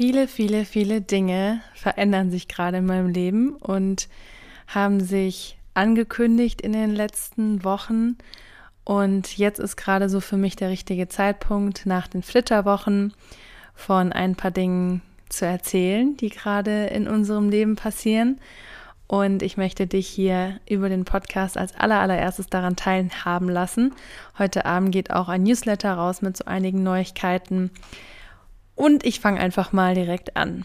Viele, viele, viele Dinge verändern sich gerade in meinem Leben und haben sich angekündigt in den letzten Wochen. Und jetzt ist gerade so für mich der richtige Zeitpunkt, nach den Flitterwochen von ein paar Dingen zu erzählen, die gerade in unserem Leben passieren. Und ich möchte dich hier über den Podcast als allererstes daran teilhaben lassen. Heute Abend geht auch ein Newsletter raus mit so einigen Neuigkeiten und ich fange einfach mal direkt an.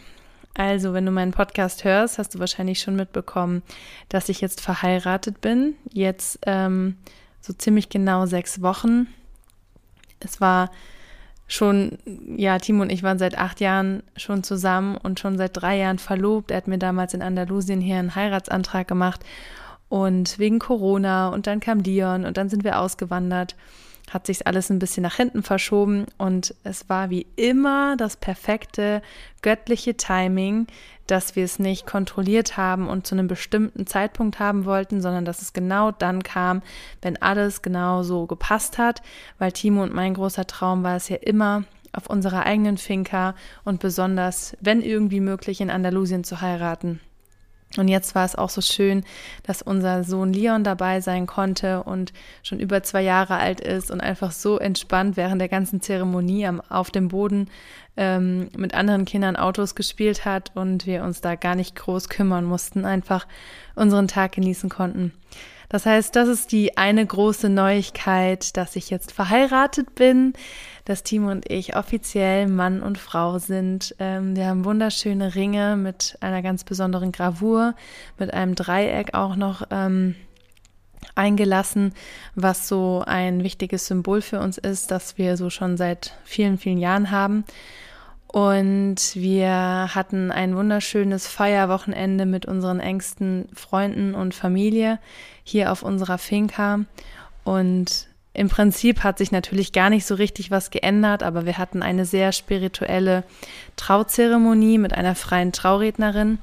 Also, wenn du meinen Podcast hörst, hast du wahrscheinlich schon mitbekommen, dass ich jetzt verheiratet bin. Jetzt ähm, so ziemlich genau sechs Wochen. Es war schon, ja, Timo und ich waren seit acht Jahren schon zusammen und schon seit drei Jahren verlobt. Er hat mir damals in Andalusien hier einen Heiratsantrag gemacht und wegen Corona und dann kam Dion und dann sind wir ausgewandert hat sich alles ein bisschen nach hinten verschoben und es war wie immer das perfekte göttliche Timing, dass wir es nicht kontrolliert haben und zu einem bestimmten Zeitpunkt haben wollten, sondern dass es genau dann kam, wenn alles genau so gepasst hat, weil Timo und mein großer Traum war es ja immer, auf unserer eigenen Finca und besonders, wenn irgendwie möglich, in Andalusien zu heiraten. Und jetzt war es auch so schön, dass unser Sohn Leon dabei sein konnte und schon über zwei Jahre alt ist und einfach so entspannt während der ganzen Zeremonie am, auf dem Boden ähm, mit anderen Kindern Autos gespielt hat und wir uns da gar nicht groß kümmern mussten, einfach unseren Tag genießen konnten. Das heißt, das ist die eine große Neuigkeit, dass ich jetzt verheiratet bin, dass Timo und ich offiziell Mann und Frau sind. Ähm, wir haben wunderschöne Ringe mit einer ganz besonderen Gravur, mit einem Dreieck auch noch ähm, eingelassen, was so ein wichtiges Symbol für uns ist, das wir so schon seit vielen, vielen Jahren haben. Und wir hatten ein wunderschönes Feierwochenende mit unseren engsten Freunden und Familie hier auf unserer Finca. Und im Prinzip hat sich natürlich gar nicht so richtig was geändert, aber wir hatten eine sehr spirituelle Trauzeremonie mit einer freien Traurednerin.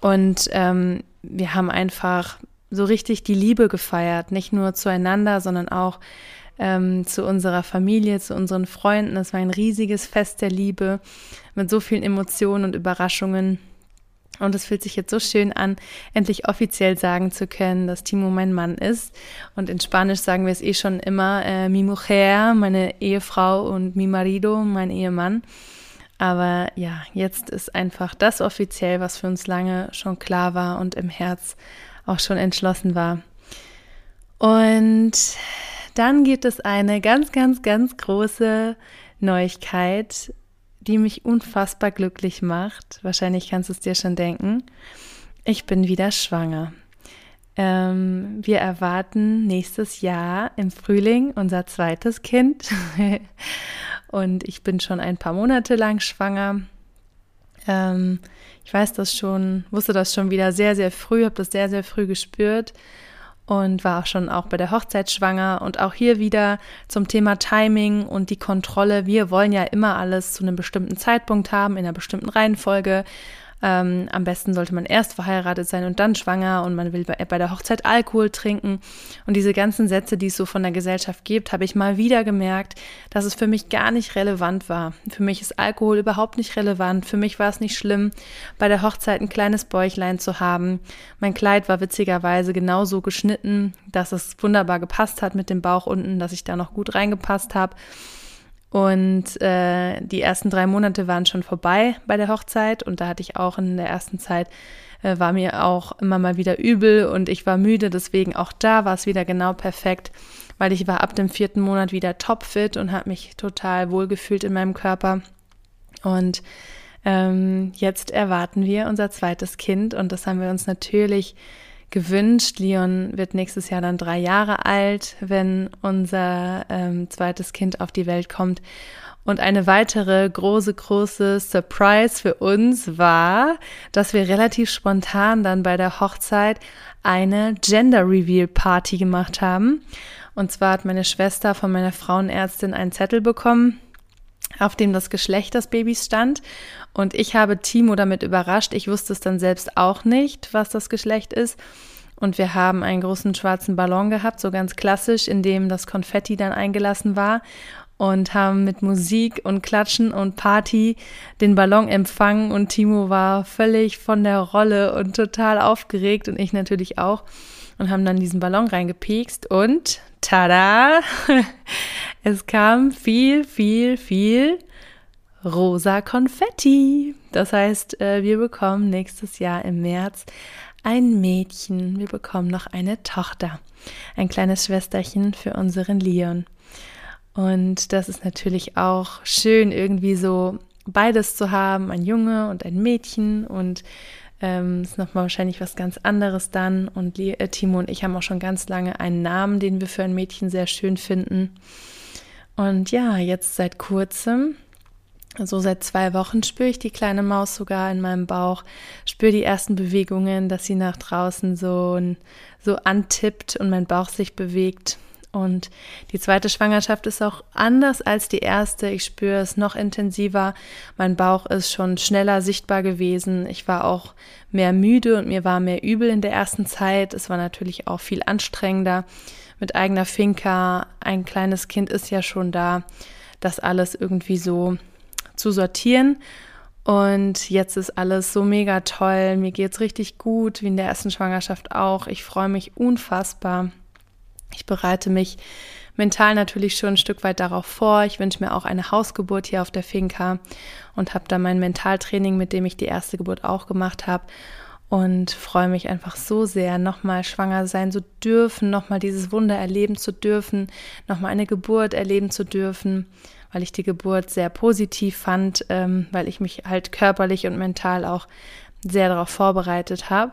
Und ähm, wir haben einfach so richtig die Liebe gefeiert, nicht nur zueinander, sondern auch ähm, zu unserer Familie, zu unseren Freunden. Es war ein riesiges Fest der Liebe mit so vielen Emotionen und Überraschungen. Und es fühlt sich jetzt so schön an, endlich offiziell sagen zu können, dass Timo mein Mann ist. Und in Spanisch sagen wir es eh schon immer, äh, mi mujer, meine Ehefrau und mi marido, mein Ehemann. Aber ja, jetzt ist einfach das offiziell, was für uns lange schon klar war und im Herz auch schon entschlossen war. Und dann gibt es eine ganz, ganz, ganz große Neuigkeit, die mich unfassbar glücklich macht. Wahrscheinlich kannst du es dir schon denken. Ich bin wieder schwanger. Ähm, wir erwarten nächstes Jahr im Frühling unser zweites Kind. Und ich bin schon ein paar Monate lang schwanger. Ähm, ich weiß das schon, wusste das schon wieder sehr, sehr früh, habe das sehr, sehr früh gespürt und war auch schon auch bei der Hochzeit schwanger und auch hier wieder zum Thema Timing und die Kontrolle. Wir wollen ja immer alles zu einem bestimmten Zeitpunkt haben, in einer bestimmten Reihenfolge. Ähm, am besten sollte man erst verheiratet sein und dann schwanger und man will bei, bei der Hochzeit Alkohol trinken. Und diese ganzen Sätze, die es so von der Gesellschaft gibt, habe ich mal wieder gemerkt, dass es für mich gar nicht relevant war. Für mich ist Alkohol überhaupt nicht relevant. Für mich war es nicht schlimm, bei der Hochzeit ein kleines Bäuchlein zu haben. Mein Kleid war witzigerweise genauso geschnitten, dass es wunderbar gepasst hat mit dem Bauch unten, dass ich da noch gut reingepasst habe. Und äh, die ersten drei Monate waren schon vorbei bei der Hochzeit und da hatte ich auch in der ersten Zeit, äh, war mir auch immer mal wieder übel und ich war müde, deswegen auch da war es wieder genau perfekt, weil ich war ab dem vierten Monat wieder topfit und habe mich total wohlgefühlt in meinem Körper. Und ähm, jetzt erwarten wir unser zweites Kind und das haben wir uns natürlich gewünscht. Leon wird nächstes Jahr dann drei Jahre alt, wenn unser ähm, zweites Kind auf die Welt kommt. Und eine weitere große, große Surprise für uns war, dass wir relativ spontan dann bei der Hochzeit eine Gender Reveal Party gemacht haben. Und zwar hat meine Schwester von meiner Frauenärztin einen Zettel bekommen, auf dem das Geschlecht des Babys stand. Und ich habe Timo damit überrascht. Ich wusste es dann selbst auch nicht, was das Geschlecht ist. Und wir haben einen großen schwarzen Ballon gehabt, so ganz klassisch, in dem das Konfetti dann eingelassen war. Und haben mit Musik und Klatschen und Party den Ballon empfangen. Und Timo war völlig von der Rolle und total aufgeregt. Und ich natürlich auch. Und haben dann diesen Ballon reingepiekst. Und tada, es kam viel, viel, viel rosa Konfetti. Das heißt, äh, wir bekommen nächstes Jahr im März ein Mädchen. Wir bekommen noch eine Tochter, ein kleines Schwesterchen für unseren Leon. Und das ist natürlich auch schön, irgendwie so beides zu haben, ein Junge und ein Mädchen und ähm, ist nochmal wahrscheinlich was ganz anderes dann. Und äh, Timo und ich haben auch schon ganz lange einen Namen, den wir für ein Mädchen sehr schön finden. Und ja, jetzt seit kurzem, so seit zwei Wochen, spüre ich die kleine Maus sogar in meinem Bauch, spüre die ersten Bewegungen, dass sie nach draußen so, so antippt und mein Bauch sich bewegt. Und die zweite Schwangerschaft ist auch anders als die erste. Ich spüre es noch intensiver. Mein Bauch ist schon schneller sichtbar gewesen. Ich war auch mehr müde und mir war mehr übel in der ersten Zeit. Es war natürlich auch viel anstrengender mit eigener Finca. Ein kleines Kind ist ja schon da, das alles irgendwie so zu sortieren. Und jetzt ist alles so mega toll. Mir geht's richtig gut, wie in der ersten Schwangerschaft auch. Ich freue mich unfassbar. Ich bereite mich mental natürlich schon ein Stück weit darauf vor. Ich wünsche mir auch eine Hausgeburt hier auf der Finca und habe da mein Mentaltraining, mit dem ich die erste Geburt auch gemacht habe. Und freue mich einfach so sehr, nochmal schwanger sein zu dürfen, nochmal dieses Wunder erleben zu dürfen, nochmal eine Geburt erleben zu dürfen, weil ich die Geburt sehr positiv fand, ähm, weil ich mich halt körperlich und mental auch sehr darauf vorbereitet habe.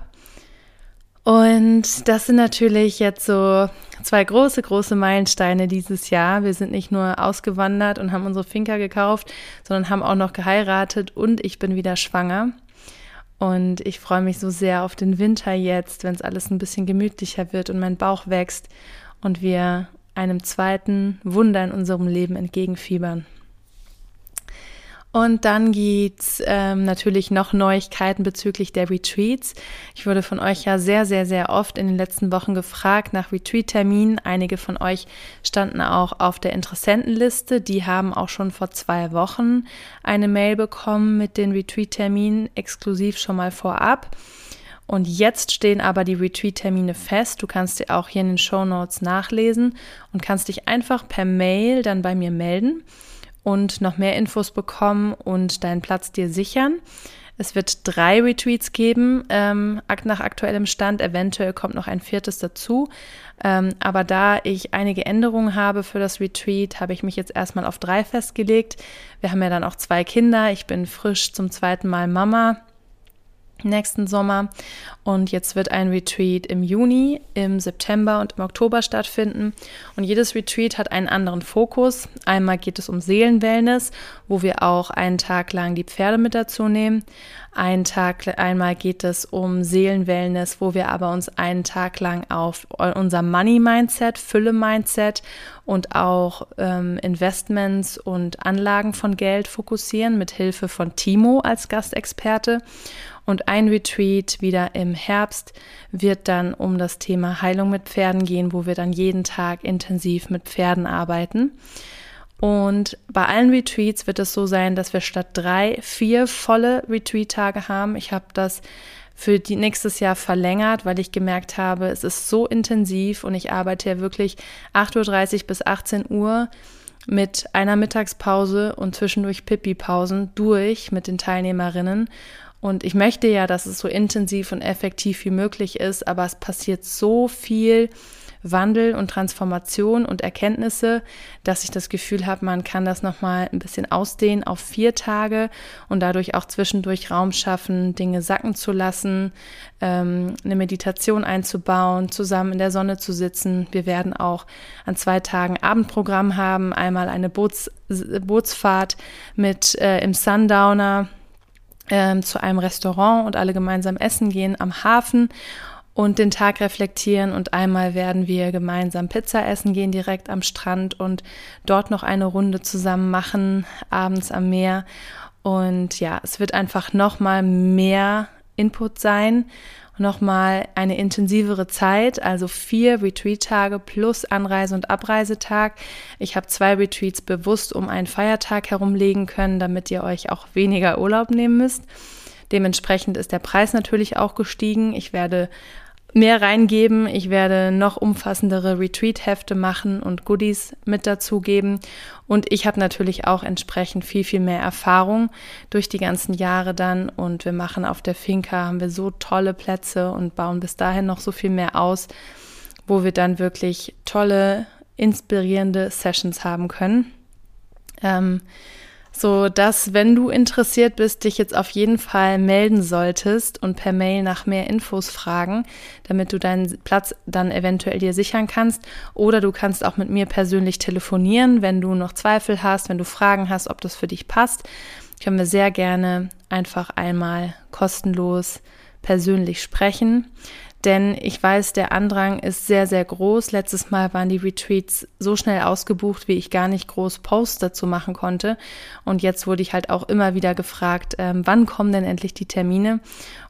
Und das sind natürlich jetzt so zwei große, große Meilensteine dieses Jahr. Wir sind nicht nur ausgewandert und haben unsere Finca gekauft, sondern haben auch noch geheiratet und ich bin wieder schwanger. Und ich freue mich so sehr auf den Winter jetzt, wenn es alles ein bisschen gemütlicher wird und mein Bauch wächst und wir einem zweiten Wunder in unserem Leben entgegenfiebern. Und dann gibt's ähm, natürlich noch Neuigkeiten bezüglich der Retreats. Ich wurde von euch ja sehr, sehr, sehr oft in den letzten Wochen gefragt nach Retreat-Terminen. Einige von euch standen auch auf der Interessentenliste. Die haben auch schon vor zwei Wochen eine Mail bekommen mit den Retreat-Terminen exklusiv schon mal vorab. Und jetzt stehen aber die Retreat-Termine fest. Du kannst dir auch hier in den Show Notes nachlesen und kannst dich einfach per Mail dann bei mir melden und noch mehr Infos bekommen und deinen Platz dir sichern. Es wird drei Retreats geben, ähm, nach aktuellem Stand. Eventuell kommt noch ein viertes dazu. Ähm, aber da ich einige Änderungen habe für das Retreat, habe ich mich jetzt erstmal auf drei festgelegt. Wir haben ja dann auch zwei Kinder. Ich bin frisch zum zweiten Mal Mama nächsten Sommer. Und jetzt wird ein Retreat im Juni, im September und im Oktober stattfinden. Und jedes Retreat hat einen anderen Fokus. Einmal geht es um Seelenwellness, wo wir auch einen Tag lang die Pferde mit dazu nehmen. Einen Tag, einmal geht es um Seelenwellness, wo wir aber uns einen Tag lang auf unser Money-Mindset, Fülle-Mindset und auch ähm, Investments und Anlagen von Geld fokussieren, mit Hilfe von Timo als Gastexperte. Und ein Retreat wieder im Herbst wird dann um das Thema Heilung mit Pferden gehen, wo wir dann jeden Tag intensiv mit Pferden arbeiten. Und bei allen Retreats wird es so sein, dass wir statt drei, vier volle Retreat-Tage haben. Ich habe das für die nächstes Jahr verlängert, weil ich gemerkt habe, es ist so intensiv und ich arbeite ja wirklich 8.30 Uhr bis 18 Uhr mit einer Mittagspause und zwischendurch Pipi-Pausen durch mit den Teilnehmerinnen. Und ich möchte ja, dass es so intensiv und effektiv wie möglich ist, aber es passiert so viel Wandel und Transformation und Erkenntnisse, dass ich das Gefühl habe, man kann das nochmal ein bisschen ausdehnen auf vier Tage und dadurch auch zwischendurch Raum schaffen, Dinge sacken zu lassen, ähm, eine Meditation einzubauen, zusammen in der Sonne zu sitzen. Wir werden auch an zwei Tagen Abendprogramm haben, einmal eine Boots, Bootsfahrt mit äh, im Sundowner ähm, zu einem Restaurant und alle gemeinsam essen gehen am Hafen und den Tag reflektieren und einmal werden wir gemeinsam Pizza essen gehen direkt am Strand und dort noch eine Runde zusammen machen abends am Meer. Und ja, es wird einfach noch mal mehr Input sein nochmal eine intensivere Zeit, also vier Retreat-Tage plus Anreise- und Abreisetag. Ich habe zwei Retreats bewusst um einen Feiertag herumlegen können, damit ihr euch auch weniger Urlaub nehmen müsst. Dementsprechend ist der Preis natürlich auch gestiegen. Ich werde mehr reingeben. Ich werde noch umfassendere Retreat-Hefte machen und Goodies mit dazugeben. Und ich habe natürlich auch entsprechend viel, viel mehr Erfahrung durch die ganzen Jahre dann. Und wir machen auf der Finca, haben wir so tolle Plätze und bauen bis dahin noch so viel mehr aus, wo wir dann wirklich tolle, inspirierende Sessions haben können. Ähm, so dass, wenn du interessiert bist, dich jetzt auf jeden Fall melden solltest und per Mail nach mehr Infos fragen, damit du deinen Platz dann eventuell dir sichern kannst. Oder du kannst auch mit mir persönlich telefonieren, wenn du noch Zweifel hast, wenn du Fragen hast, ob das für dich passt. Können wir sehr gerne einfach einmal kostenlos persönlich sprechen. Denn ich weiß, der Andrang ist sehr, sehr groß. Letztes Mal waren die Retreats so schnell ausgebucht, wie ich gar nicht groß Posts dazu machen konnte. Und jetzt wurde ich halt auch immer wieder gefragt, ähm, wann kommen denn endlich die Termine?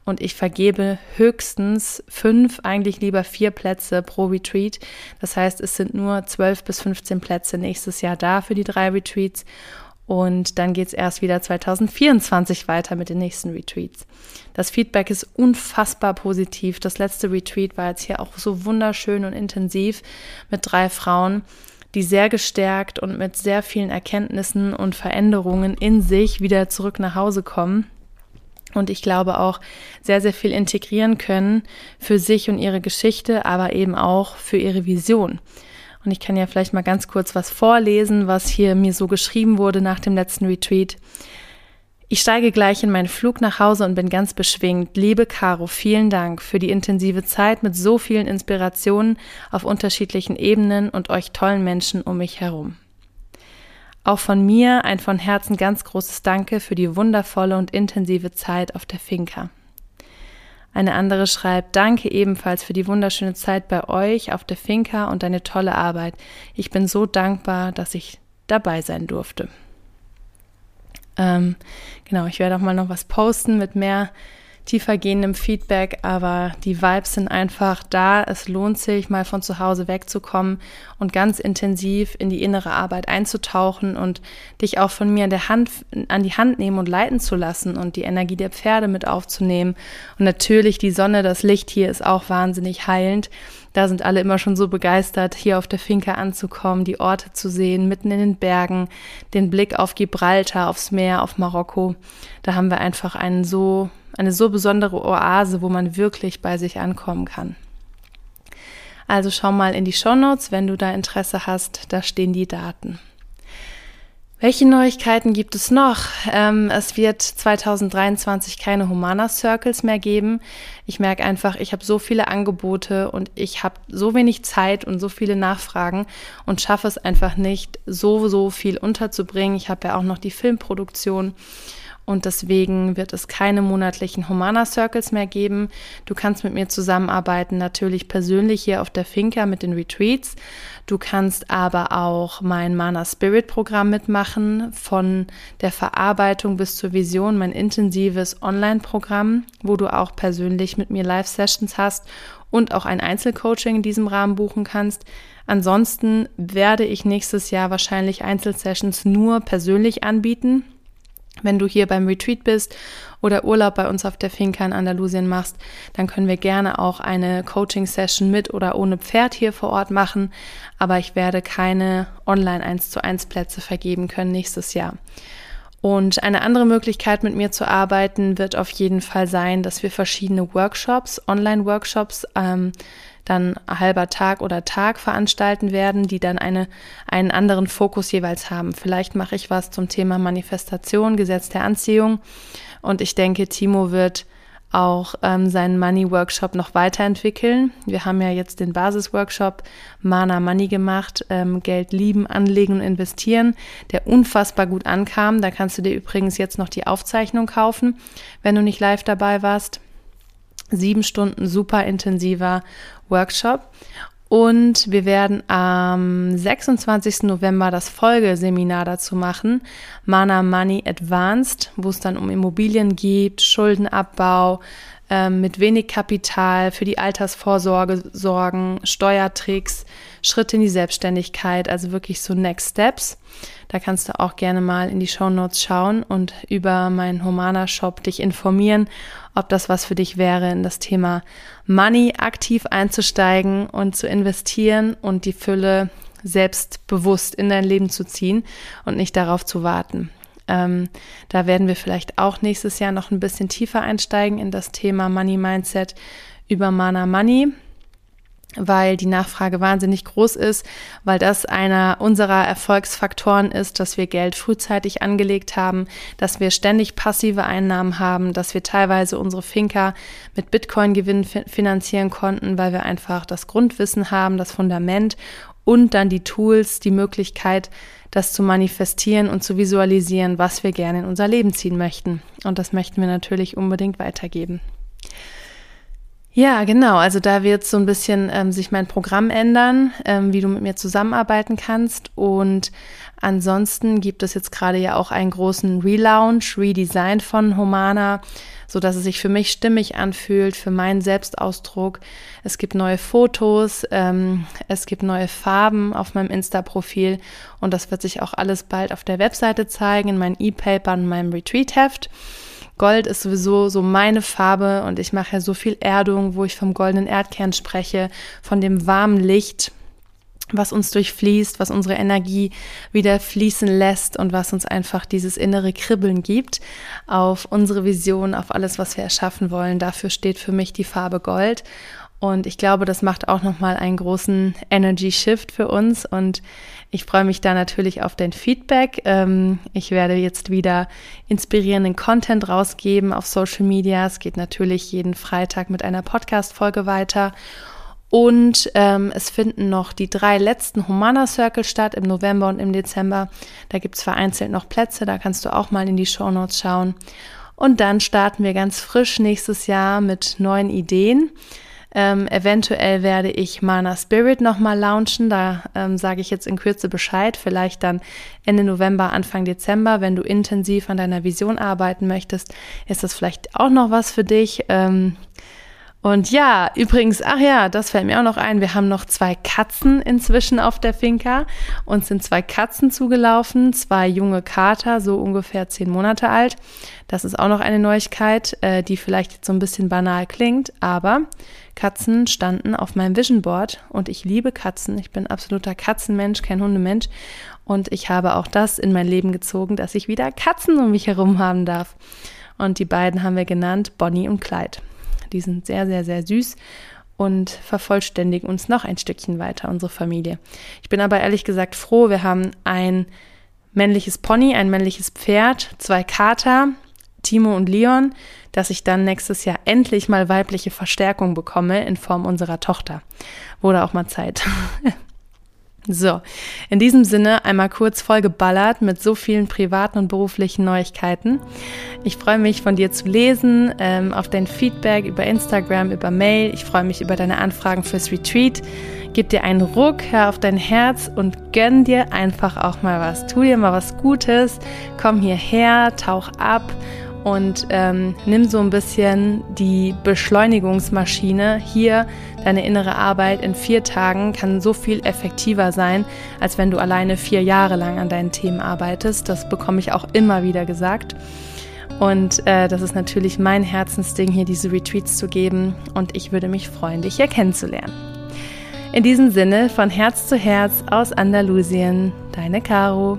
Und ich vergebe höchstens fünf, eigentlich lieber vier Plätze pro Retreat. Das heißt, es sind nur zwölf bis 15 Plätze nächstes Jahr da für die drei Retreats. Und dann geht es erst wieder 2024 weiter mit den nächsten Retreats. Das Feedback ist unfassbar positiv. Das letzte Retreat war jetzt hier auch so wunderschön und intensiv mit drei Frauen, die sehr gestärkt und mit sehr vielen Erkenntnissen und Veränderungen in sich wieder zurück nach Hause kommen. Und ich glaube auch sehr, sehr viel integrieren können für sich und ihre Geschichte, aber eben auch für ihre Vision. Und ich kann ja vielleicht mal ganz kurz was vorlesen, was hier mir so geschrieben wurde nach dem letzten Retreat. Ich steige gleich in meinen Flug nach Hause und bin ganz beschwingt. Liebe Caro, vielen Dank für die intensive Zeit mit so vielen Inspirationen auf unterschiedlichen Ebenen und euch tollen Menschen um mich herum. Auch von mir ein von Herzen ganz großes Danke für die wundervolle und intensive Zeit auf der Finca. Eine andere schreibt, danke ebenfalls für die wunderschöne Zeit bei euch auf der Finca und deine tolle Arbeit. Ich bin so dankbar, dass ich dabei sein durfte. Ähm, genau, ich werde auch mal noch was posten mit mehr tiefergehendem Feedback, aber die Vibes sind einfach da. Es lohnt sich, mal von zu Hause wegzukommen und ganz intensiv in die innere Arbeit einzutauchen und dich auch von mir an, der Hand, an die Hand nehmen und leiten zu lassen und die Energie der Pferde mit aufzunehmen. Und natürlich die Sonne, das Licht hier ist auch wahnsinnig heilend. Da sind alle immer schon so begeistert, hier auf der Finca anzukommen, die Orte zu sehen, mitten in den Bergen, den Blick auf Gibraltar, aufs Meer, auf Marokko. Da haben wir einfach einen so eine so besondere Oase, wo man wirklich bei sich ankommen kann. Also schau mal in die Shownotes, wenn du da Interesse hast, da stehen die Daten. Welche Neuigkeiten gibt es noch? Ähm, es wird 2023 keine Humana Circles mehr geben. Ich merke einfach, ich habe so viele Angebote und ich habe so wenig Zeit und so viele Nachfragen und schaffe es einfach nicht, so, so viel unterzubringen. Ich habe ja auch noch die Filmproduktion und deswegen wird es keine monatlichen Humana Circles mehr geben. Du kannst mit mir zusammenarbeiten, natürlich persönlich hier auf der Finca mit den Retreats. Du kannst aber auch mein Mana Spirit Programm mitmachen, von der Verarbeitung bis zur Vision, mein intensives Online-Programm, wo du auch persönlich mit mir Live-Sessions hast und auch ein Einzelcoaching in diesem Rahmen buchen kannst. Ansonsten werde ich nächstes Jahr wahrscheinlich Einzelsessions nur persönlich anbieten. Wenn du hier beim Retreat bist oder Urlaub bei uns auf der Finca in Andalusien machst, dann können wir gerne auch eine Coaching-Session mit oder ohne Pferd hier vor Ort machen. Aber ich werde keine online 1 zu 1 Plätze vergeben können nächstes Jahr. Und eine andere Möglichkeit, mit mir zu arbeiten, wird auf jeden Fall sein, dass wir verschiedene Workshops, Online-Workshops, ähm, dann halber Tag oder Tag veranstalten werden, die dann eine, einen anderen Fokus jeweils haben. Vielleicht mache ich was zum Thema Manifestation, Gesetz der Anziehung. Und ich denke, Timo wird auch ähm, seinen Money Workshop noch weiterentwickeln. Wir haben ja jetzt den Basisworkshop Mana Money gemacht, ähm, Geld lieben, anlegen und investieren, der unfassbar gut ankam. Da kannst du dir übrigens jetzt noch die Aufzeichnung kaufen, wenn du nicht live dabei warst. Sieben Stunden super intensiver Workshop. Und wir werden am 26. November das Folgeseminar dazu machen, Mana Money Advanced, wo es dann um Immobilien geht, Schuldenabbau, ähm, mit wenig Kapital für die Altersvorsorge sorgen, Steuertricks, Schritte in die Selbstständigkeit, also wirklich so Next Steps. Da kannst du auch gerne mal in die Show Notes schauen und über meinen Humana Shop dich informieren, ob das was für dich wäre, in das Thema Money aktiv einzusteigen und zu investieren und die Fülle selbstbewusst in dein Leben zu ziehen und nicht darauf zu warten. Ähm, da werden wir vielleicht auch nächstes Jahr noch ein bisschen tiefer einsteigen in das Thema Money Mindset über Mana Money weil die Nachfrage wahnsinnig groß ist, weil das einer unserer Erfolgsfaktoren ist, dass wir Geld frühzeitig angelegt haben, dass wir ständig passive Einnahmen haben, dass wir teilweise unsere Finca mit Bitcoin-Gewinnen finanzieren konnten, weil wir einfach das Grundwissen haben, das Fundament und dann die Tools, die Möglichkeit, das zu manifestieren und zu visualisieren, was wir gerne in unser Leben ziehen möchten. Und das möchten wir natürlich unbedingt weitergeben. Ja, genau. Also da wird so ein bisschen ähm, sich mein Programm ändern, ähm, wie du mit mir zusammenarbeiten kannst. Und ansonsten gibt es jetzt gerade ja auch einen großen Relaunch, Redesign von Humana, so dass es sich für mich stimmig anfühlt, für meinen Selbstausdruck. Es gibt neue Fotos, ähm, es gibt neue Farben auf meinem Insta-Profil und das wird sich auch alles bald auf der Webseite zeigen, in meinen E-Paper und meinem Retreat-Heft. Gold ist sowieso so meine Farbe und ich mache ja so viel Erdung, wo ich vom goldenen Erdkern spreche, von dem warmen Licht, was uns durchfließt, was unsere Energie wieder fließen lässt und was uns einfach dieses innere Kribbeln gibt auf unsere Vision, auf alles, was wir erschaffen wollen. Dafür steht für mich die Farbe Gold. Und ich glaube, das macht auch nochmal einen großen Energy Shift für uns. Und ich freue mich da natürlich auf dein Feedback. Ähm, ich werde jetzt wieder inspirierenden Content rausgeben auf Social Media. Es geht natürlich jeden Freitag mit einer Podcast-Folge weiter. Und ähm, es finden noch die drei letzten Humana Circle statt im November und im Dezember. Da gibt es vereinzelt noch Plätze, da kannst du auch mal in die Show Notes schauen. Und dann starten wir ganz frisch nächstes Jahr mit neuen Ideen. Ähm, eventuell werde ich Mana Spirit nochmal launchen. Da ähm, sage ich jetzt in Kürze Bescheid. Vielleicht dann Ende November, Anfang Dezember, wenn du intensiv an deiner Vision arbeiten möchtest, ist das vielleicht auch noch was für dich. Ähm, und ja, übrigens, ach ja, das fällt mir auch noch ein. Wir haben noch zwei Katzen inzwischen auf der Finca. Uns sind zwei Katzen zugelaufen, zwei junge Kater, so ungefähr zehn Monate alt. Das ist auch noch eine Neuigkeit, äh, die vielleicht jetzt so ein bisschen banal klingt, aber Katzen standen auf meinem Vision Board und ich liebe Katzen. Ich bin absoluter Katzenmensch, kein Hundemensch. Und ich habe auch das in mein Leben gezogen, dass ich wieder Katzen um mich herum haben darf. Und die beiden haben wir genannt Bonnie und Clyde. Die sind sehr, sehr, sehr süß und vervollständigen uns noch ein Stückchen weiter, unsere Familie. Ich bin aber ehrlich gesagt froh, wir haben ein männliches Pony, ein männliches Pferd, zwei Kater, Timo und Leon, dass ich dann nächstes Jahr endlich mal weibliche Verstärkung bekomme in Form unserer Tochter. Wurde auch mal Zeit. So, in diesem Sinne einmal kurz vollgeballert mit so vielen privaten und beruflichen Neuigkeiten. Ich freue mich von dir zu lesen, ähm, auf dein Feedback über Instagram, über Mail. Ich freue mich über deine Anfragen fürs Retreat. Gib dir einen Ruck, hör auf dein Herz und gönn dir einfach auch mal was. Tu dir mal was Gutes, komm hierher, tauch ab und ähm, nimm so ein bisschen die Beschleunigungsmaschine hier. Deine innere Arbeit in vier Tagen kann so viel effektiver sein, als wenn du alleine vier Jahre lang an deinen Themen arbeitest. Das bekomme ich auch immer wieder gesagt. Und äh, das ist natürlich mein Herzensding, hier diese Retreats zu geben. Und ich würde mich freuen, dich hier kennenzulernen. In diesem Sinne, von Herz zu Herz aus Andalusien, deine Caro.